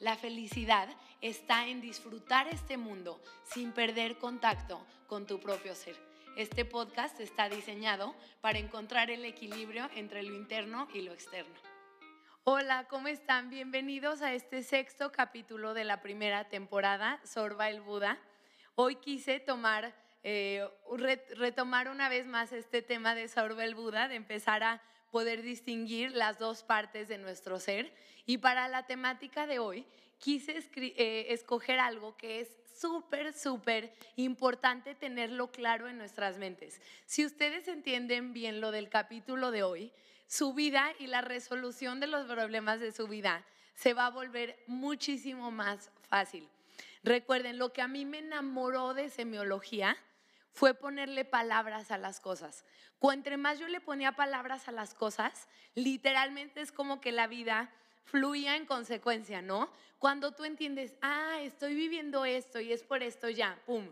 La felicidad está en disfrutar este mundo sin perder contacto con tu propio ser. Este podcast está diseñado para encontrar el equilibrio entre lo interno y lo externo. Hola, ¿cómo están? Bienvenidos a este sexto capítulo de la primera temporada, Sorba el Buda. Hoy quise tomar, eh, retomar una vez más este tema de Sorba el Buda, de empezar a poder distinguir las dos partes de nuestro ser. Y para la temática de hoy, quise eh, escoger algo que es súper, súper importante tenerlo claro en nuestras mentes. Si ustedes entienden bien lo del capítulo de hoy, su vida y la resolución de los problemas de su vida se va a volver muchísimo más fácil. Recuerden, lo que a mí me enamoró de semiología fue ponerle palabras a las cosas. Cuanto más yo le ponía palabras a las cosas, literalmente es como que la vida fluía en consecuencia, ¿no? Cuando tú entiendes, ah, estoy viviendo esto y es por esto ya, ¡pum!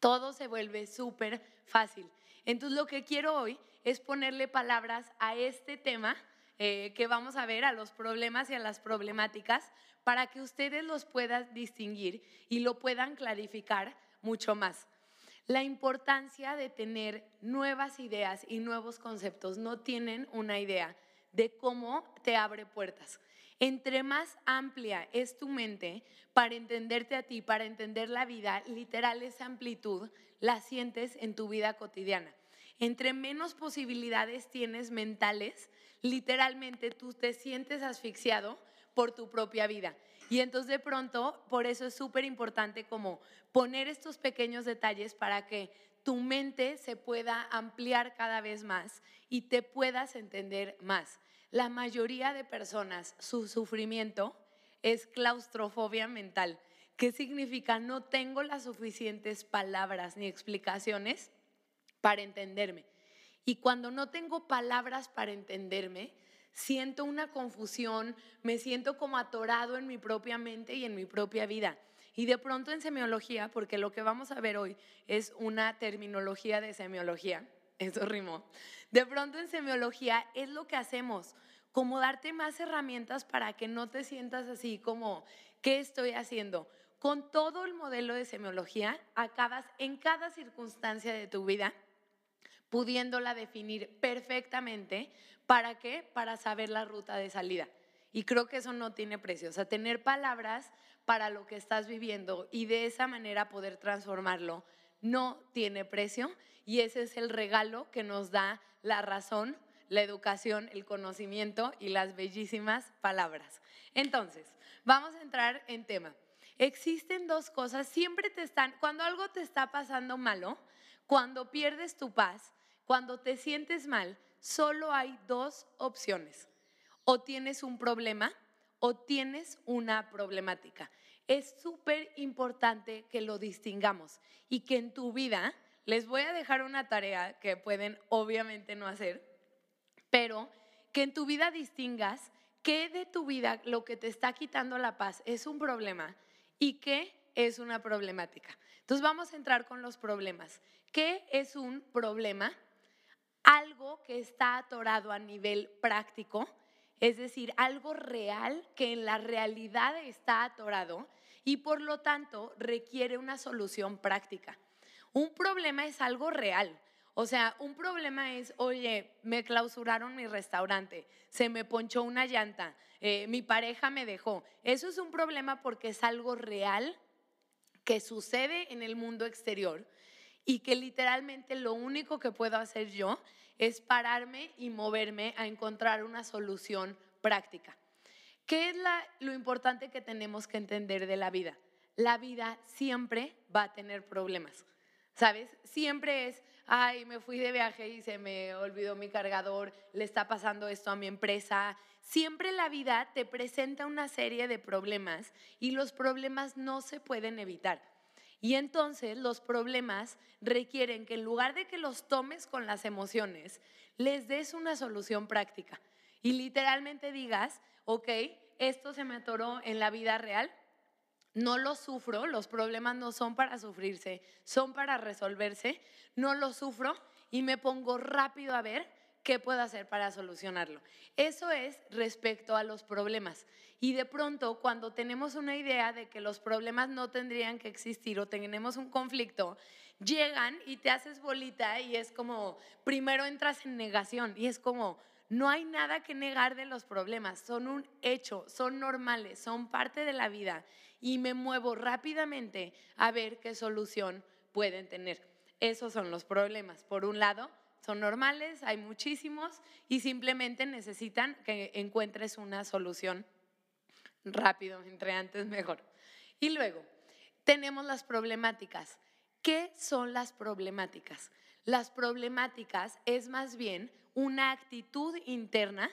Todo se vuelve súper fácil. Entonces lo que quiero hoy es ponerle palabras a este tema eh, que vamos a ver, a los problemas y a las problemáticas, para que ustedes los puedan distinguir y lo puedan clarificar mucho más. La importancia de tener nuevas ideas y nuevos conceptos. No tienen una idea de cómo te abre puertas. Entre más amplia es tu mente para entenderte a ti, para entender la vida, literal esa amplitud la sientes en tu vida cotidiana. Entre menos posibilidades tienes mentales, literalmente tú te sientes asfixiado por tu propia vida. Y entonces de pronto, por eso es súper importante como poner estos pequeños detalles para que tu mente se pueda ampliar cada vez más y te puedas entender más. La mayoría de personas, su sufrimiento es claustrofobia mental. ¿Qué significa? No tengo las suficientes palabras ni explicaciones para entenderme. Y cuando no tengo palabras para entenderme, siento una confusión, me siento como atorado en mi propia mente y en mi propia vida. Y de pronto en semiología, porque lo que vamos a ver hoy es una terminología de semiología, eso rimó. De pronto en semiología es lo que hacemos, como darte más herramientas para que no te sientas así como, ¿qué estoy haciendo? Con todo el modelo de semiología, acabas en cada circunstancia de tu vida pudiéndola definir perfectamente ¿Para qué? Para saber la ruta de salida. Y creo que eso no tiene precio. O sea, tener palabras para lo que estás viviendo y de esa manera poder transformarlo no tiene precio. Y ese es el regalo que nos da la razón, la educación, el conocimiento y las bellísimas palabras. Entonces, vamos a entrar en tema. Existen dos cosas, siempre te están, cuando algo te está pasando malo, cuando pierdes tu paz, cuando te sientes mal, solo hay dos opciones. O tienes un problema o tienes una problemática. Es súper importante que lo distingamos y que en tu vida, les voy a dejar una tarea que pueden obviamente no hacer, pero que en tu vida distingas qué de tu vida lo que te está quitando la paz es un problema y qué es una problemática. Entonces vamos a entrar con los problemas. ¿Qué es un problema? Algo que está atorado a nivel práctico, es decir, algo real que en la realidad está atorado y por lo tanto requiere una solución práctica. Un problema es algo real. O sea, un problema es, oye, me clausuraron mi restaurante, se me ponchó una llanta, eh, mi pareja me dejó. Eso es un problema porque es algo real que sucede en el mundo exterior y que literalmente lo único que puedo hacer yo es pararme y moverme a encontrar una solución práctica. ¿Qué es lo importante que tenemos que entender de la vida? La vida siempre va a tener problemas, ¿sabes? Siempre es, ay, me fui de viaje y se me olvidó mi cargador, le está pasando esto a mi empresa. Siempre la vida te presenta una serie de problemas y los problemas no se pueden evitar. Y entonces los problemas requieren que en lugar de que los tomes con las emociones, les des una solución práctica. Y literalmente digas, ok, esto se me atoró en la vida real, no lo sufro, los problemas no son para sufrirse, son para resolverse, no lo sufro y me pongo rápido a ver qué puedo hacer para solucionarlo. Eso es respecto a los problemas. Y de pronto, cuando tenemos una idea de que los problemas no tendrían que existir o tenemos un conflicto, llegan y te haces bolita y es como, primero entras en negación y es como, no hay nada que negar de los problemas, son un hecho, son normales, son parte de la vida y me muevo rápidamente a ver qué solución pueden tener. Esos son los problemas. Por un lado, son normales, hay muchísimos y simplemente necesitan que encuentres una solución rápido, entre antes mejor. Y luego, tenemos las problemáticas. ¿Qué son las problemáticas? Las problemáticas es más bien una actitud interna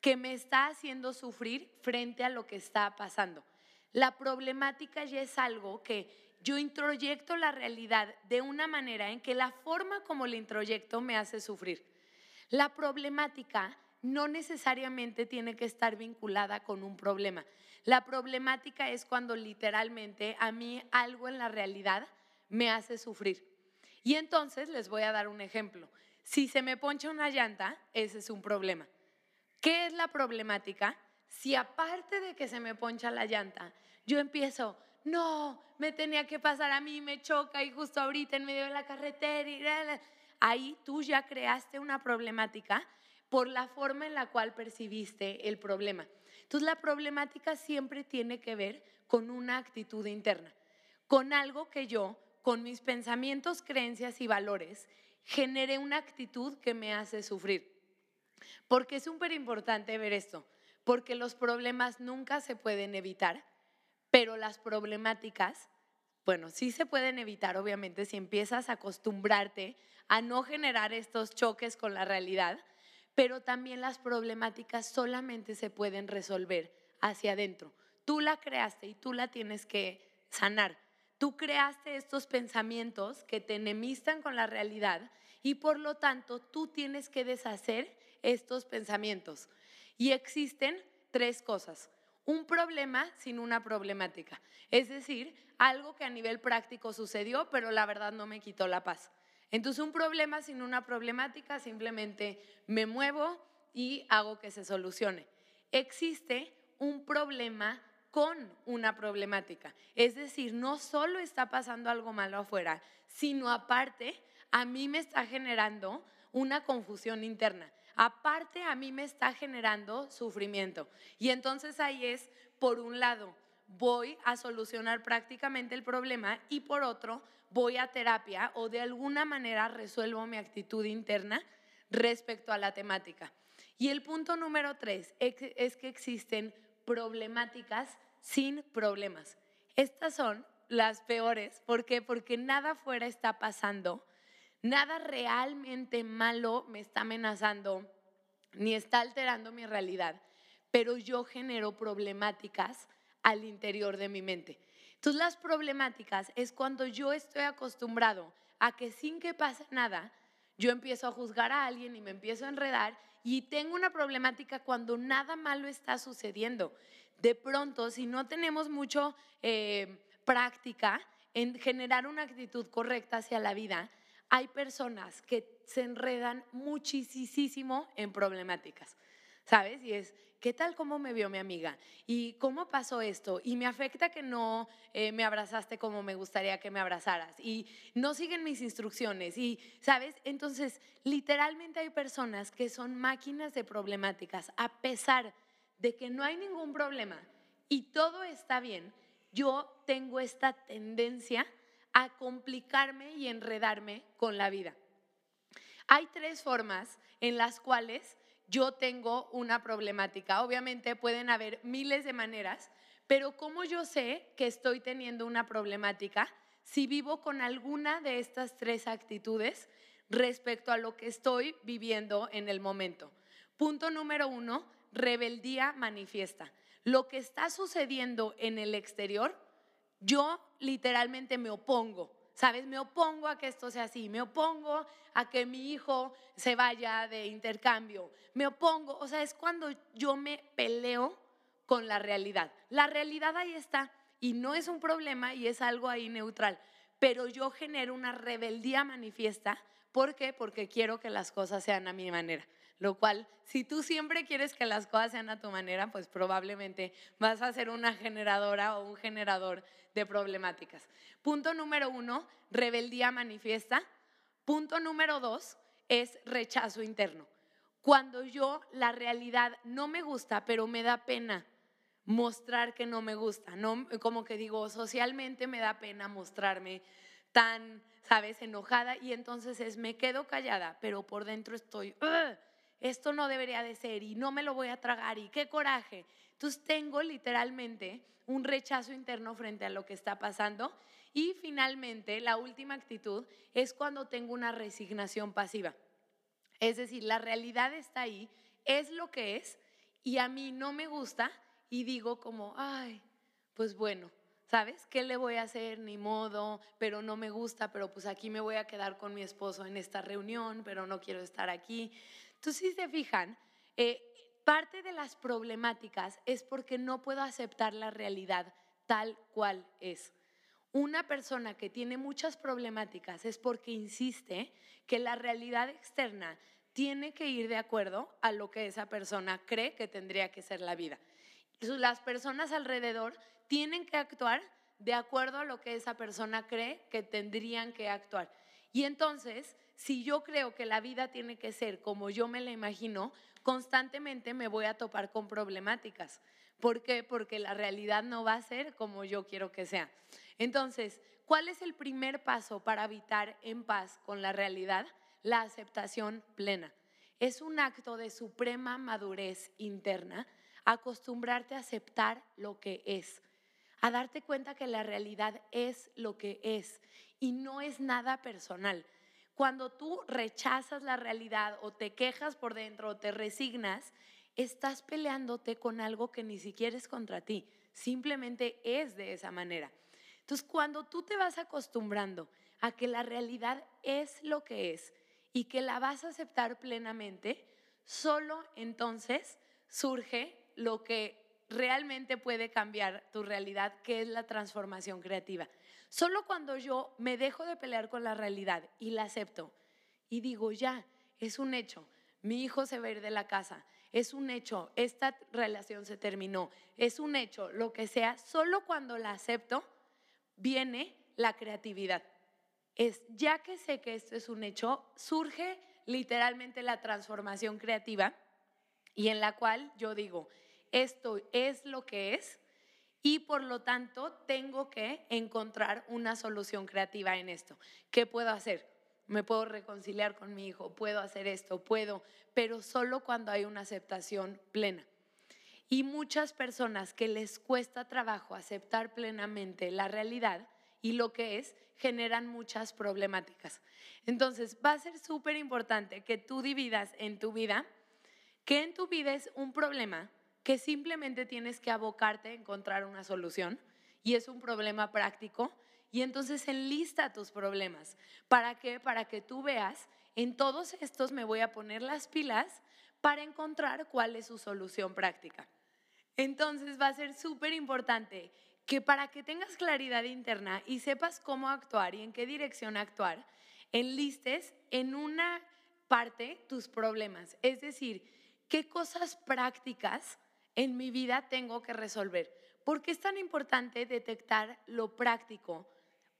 que me está haciendo sufrir frente a lo que está pasando. La problemática ya es algo que yo introyecto la realidad de una manera en que la forma como la introyecto me hace sufrir. La problemática no necesariamente tiene que estar vinculada con un problema. La problemática es cuando literalmente a mí algo en la realidad me hace sufrir. Y entonces les voy a dar un ejemplo. Si se me poncha una llanta, ese es un problema. ¿Qué es la problemática? Si aparte de que se me poncha la llanta, yo empiezo, no, me tenía que pasar a mí, me choca y justo ahorita en medio de la carretera, y ahí tú ya creaste una problemática por la forma en la cual percibiste el problema. Entonces la problemática siempre tiene que ver con una actitud interna, con algo que yo, con mis pensamientos, creencias y valores, genere una actitud que me hace sufrir. Porque es súper importante ver esto, porque los problemas nunca se pueden evitar, pero las problemáticas, bueno, sí se pueden evitar, obviamente, si empiezas a acostumbrarte a no generar estos choques con la realidad, pero también las problemáticas solamente se pueden resolver hacia adentro. Tú la creaste y tú la tienes que sanar. Tú creaste estos pensamientos que te enemistan con la realidad y por lo tanto tú tienes que deshacer estos pensamientos. Y existen tres cosas. Un problema sin una problemática. Es decir, algo que a nivel práctico sucedió, pero la verdad no me quitó la paz. Entonces un problema sin una problemática simplemente me muevo y hago que se solucione. Existe un problema con una problemática. Es decir, no solo está pasando algo malo afuera, sino aparte a mí me está generando una confusión interna. Aparte a mí me está generando sufrimiento. Y entonces ahí es, por un lado, voy a solucionar prácticamente el problema y por otro, voy a terapia o de alguna manera resuelvo mi actitud interna respecto a la temática. Y el punto número tres es que existen problemáticas sin problemas. Estas son las peores. ¿Por qué? Porque nada fuera está pasando, nada realmente malo me está amenazando, ni está alterando mi realidad, pero yo genero problemáticas al interior de mi mente. Entonces las problemáticas es cuando yo estoy acostumbrado a que sin que pase nada, yo empiezo a juzgar a alguien y me empiezo a enredar y tengo una problemática cuando nada malo está sucediendo de pronto, si no tenemos mucho eh, práctica en generar una actitud correcta hacia la vida, hay personas que se enredan muchísimo en problemáticas, ¿sabes? Y es, ¿qué tal cómo me vio mi amiga? ¿Y cómo pasó esto? Y me afecta que no eh, me abrazaste como me gustaría que me abrazaras. Y no siguen mis instrucciones. Y, ¿sabes? Entonces, literalmente hay personas que son máquinas de problemáticas, a pesar de que no hay ningún problema y todo está bien, yo tengo esta tendencia a complicarme y enredarme con la vida. Hay tres formas en las cuales yo tengo una problemática. Obviamente pueden haber miles de maneras, pero ¿cómo yo sé que estoy teniendo una problemática? Si vivo con alguna de estas tres actitudes respecto a lo que estoy viviendo en el momento. Punto número uno, rebeldía manifiesta. Lo que está sucediendo en el exterior, yo literalmente me opongo. ¿Sabes? Me opongo a que esto sea así, me opongo a que mi hijo se vaya de intercambio, me opongo, o sea, es cuando yo me peleo con la realidad. La realidad ahí está y no es un problema y es algo ahí neutral, pero yo genero una rebeldía manifiesta. ¿Por qué? Porque quiero que las cosas sean a mi manera. Lo cual, si tú siempre quieres que las cosas sean a tu manera, pues probablemente vas a ser una generadora o un generador de problemáticas. Punto número uno, rebeldía manifiesta. Punto número dos es rechazo interno. Cuando yo la realidad no me gusta, pero me da pena mostrar que no me gusta, no como que digo, socialmente me da pena mostrarme tan, sabes, enojada y entonces es me quedo callada, pero por dentro estoy esto no debería de ser y no me lo voy a tragar y qué coraje. Entonces tengo literalmente un rechazo interno frente a lo que está pasando y finalmente la última actitud es cuando tengo una resignación pasiva. Es decir, la realidad está ahí, es lo que es y a mí no me gusta y digo como, ay, pues bueno, ¿sabes? ¿Qué le voy a hacer? Ni modo, pero no me gusta, pero pues aquí me voy a quedar con mi esposo en esta reunión, pero no quiero estar aquí. Entonces, si se fijan, eh, parte de las problemáticas es porque no puedo aceptar la realidad tal cual es. Una persona que tiene muchas problemáticas es porque insiste que la realidad externa tiene que ir de acuerdo a lo que esa persona cree que tendría que ser la vida. Las personas alrededor tienen que actuar de acuerdo a lo que esa persona cree que tendrían que actuar. Y entonces, si yo creo que la vida tiene que ser como yo me la imagino, constantemente me voy a topar con problemáticas. ¿Por qué? Porque la realidad no va a ser como yo quiero que sea. Entonces, ¿cuál es el primer paso para habitar en paz con la realidad? La aceptación plena. Es un acto de suprema madurez interna acostumbrarte a aceptar lo que es, a darte cuenta que la realidad es lo que es y no es nada personal. Cuando tú rechazas la realidad o te quejas por dentro o te resignas, estás peleándote con algo que ni siquiera es contra ti, simplemente es de esa manera. Entonces, cuando tú te vas acostumbrando a que la realidad es lo que es y que la vas a aceptar plenamente, solo entonces surge lo que realmente puede cambiar tu realidad, que es la transformación creativa. Solo cuando yo me dejo de pelear con la realidad y la acepto y digo, ya, es un hecho, mi hijo se va a ir de la casa, es un hecho, esta relación se terminó, es un hecho, lo que sea, solo cuando la acepto viene la creatividad. Es ya que sé que esto es un hecho, surge literalmente la transformación creativa y en la cual yo digo, esto es lo que es y por lo tanto tengo que encontrar una solución creativa en esto. ¿Qué puedo hacer? Me puedo reconciliar con mi hijo, puedo hacer esto, puedo, pero solo cuando hay una aceptación plena. Y muchas personas que les cuesta trabajo aceptar plenamente la realidad y lo que es, generan muchas problemáticas. Entonces, va a ser súper importante que tú dividas en tu vida que en tu vida es un problema que simplemente tienes que abocarte a encontrar una solución y es un problema práctico y entonces enlista tus problemas. ¿Para qué? Para que tú veas, en todos estos me voy a poner las pilas para encontrar cuál es su solución práctica. Entonces va a ser súper importante que para que tengas claridad interna y sepas cómo actuar y en qué dirección actuar, enlistes en una parte tus problemas. Es decir, qué cosas prácticas en mi vida tengo que resolver. ¿Por qué es tan importante detectar lo práctico?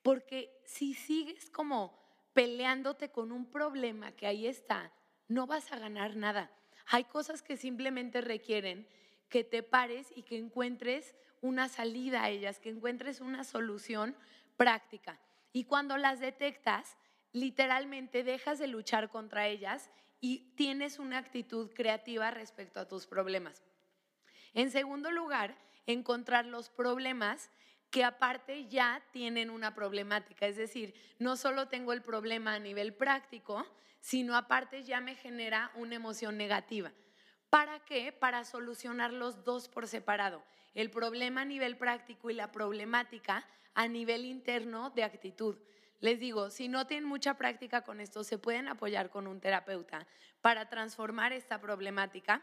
Porque si sigues como peleándote con un problema que ahí está, no vas a ganar nada. Hay cosas que simplemente requieren que te pares y que encuentres una salida a ellas, que encuentres una solución práctica. Y cuando las detectas, literalmente dejas de luchar contra ellas y tienes una actitud creativa respecto a tus problemas. En segundo lugar, encontrar los problemas que aparte ya tienen una problemática. Es decir, no solo tengo el problema a nivel práctico, sino aparte ya me genera una emoción negativa. ¿Para qué? Para solucionar los dos por separado. El problema a nivel práctico y la problemática a nivel interno de actitud. Les digo, si no tienen mucha práctica con esto, se pueden apoyar con un terapeuta para transformar esta problemática.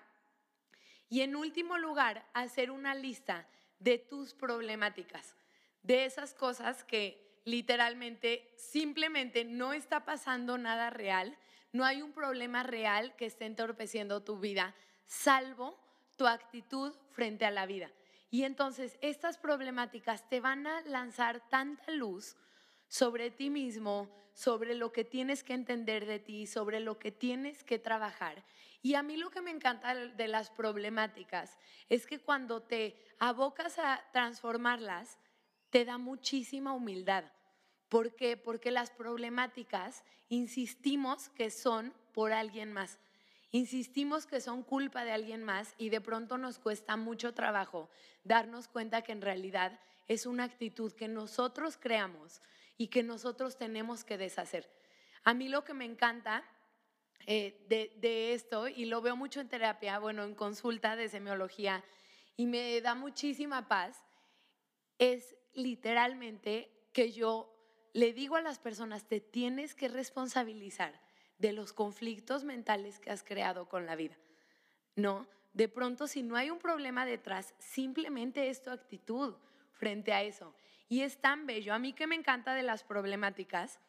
Y en último lugar, hacer una lista de tus problemáticas, de esas cosas que literalmente simplemente no está pasando nada real, no hay un problema real que esté entorpeciendo tu vida, salvo tu actitud frente a la vida. Y entonces estas problemáticas te van a lanzar tanta luz sobre ti mismo, sobre lo que tienes que entender de ti, sobre lo que tienes que trabajar. Y a mí lo que me encanta de las problemáticas es que cuando te abocas a transformarlas, te da muchísima humildad. ¿Por qué? Porque las problemáticas insistimos que son por alguien más. Insistimos que son culpa de alguien más y de pronto nos cuesta mucho trabajo darnos cuenta que en realidad es una actitud que nosotros creamos y que nosotros tenemos que deshacer. A mí lo que me encanta eh, de, esto, y lo veo mucho en terapia, bueno, en consulta de semiología, y me da muchísima paz, es literalmente que yo le digo a las personas, te tienes que responsabilizar de los conflictos mentales que has creado con la vida. No, de pronto si no hay un problema detrás, simplemente es tu actitud frente a eso. Y es tan bello. A mí que me encanta de las problemáticas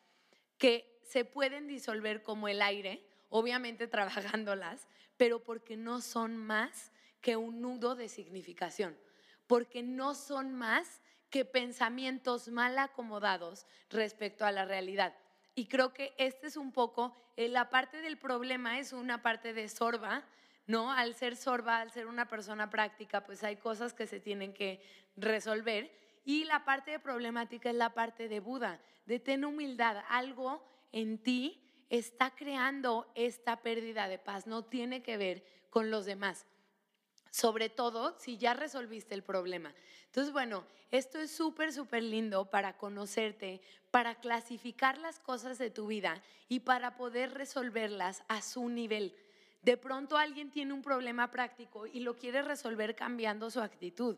que se pueden disolver como el aire, obviamente trabajándolas, pero porque no son más que un nudo de significación, porque no son más que pensamientos mal acomodados respecto a la realidad. Y creo que este es un poco, eh, la parte del problema es una parte de sorba, ¿no? Al ser sorba, al ser una persona práctica, pues hay cosas que se tienen que resolver y la parte de problemática es la parte de Buda, de tener humildad. Algo en ti está creando esta pérdida de paz, no tiene que ver con los demás. Sobre todo si ya resolviste el problema. Entonces, bueno, esto es súper, súper lindo para conocerte, para clasificar las cosas de tu vida y para poder resolverlas a su nivel. De pronto alguien tiene un problema práctico y lo quiere resolver cambiando su actitud.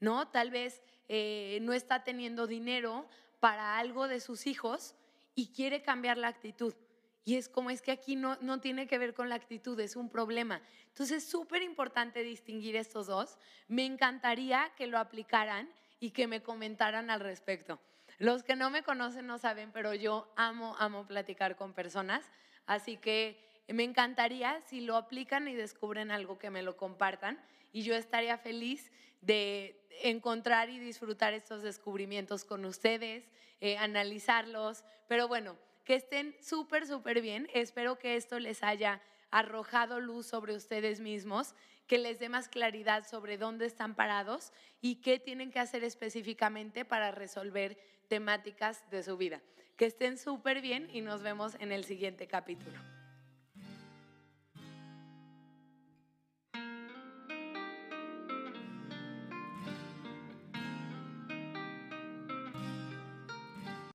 ¿no? Tal vez eh, no está teniendo dinero para algo de sus hijos y quiere cambiar la actitud. Y es como es que aquí no, no tiene que ver con la actitud, es un problema. Entonces es súper importante distinguir estos dos. Me encantaría que lo aplicaran y que me comentaran al respecto. Los que no me conocen no saben, pero yo amo, amo platicar con personas. Así que me encantaría si lo aplican y descubren algo que me lo compartan. Y yo estaría feliz de encontrar y disfrutar estos descubrimientos con ustedes, eh, analizarlos, pero bueno, que estén súper, súper bien. Espero que esto les haya arrojado luz sobre ustedes mismos, que les dé más claridad sobre dónde están parados y qué tienen que hacer específicamente para resolver temáticas de su vida. Que estén súper bien y nos vemos en el siguiente capítulo.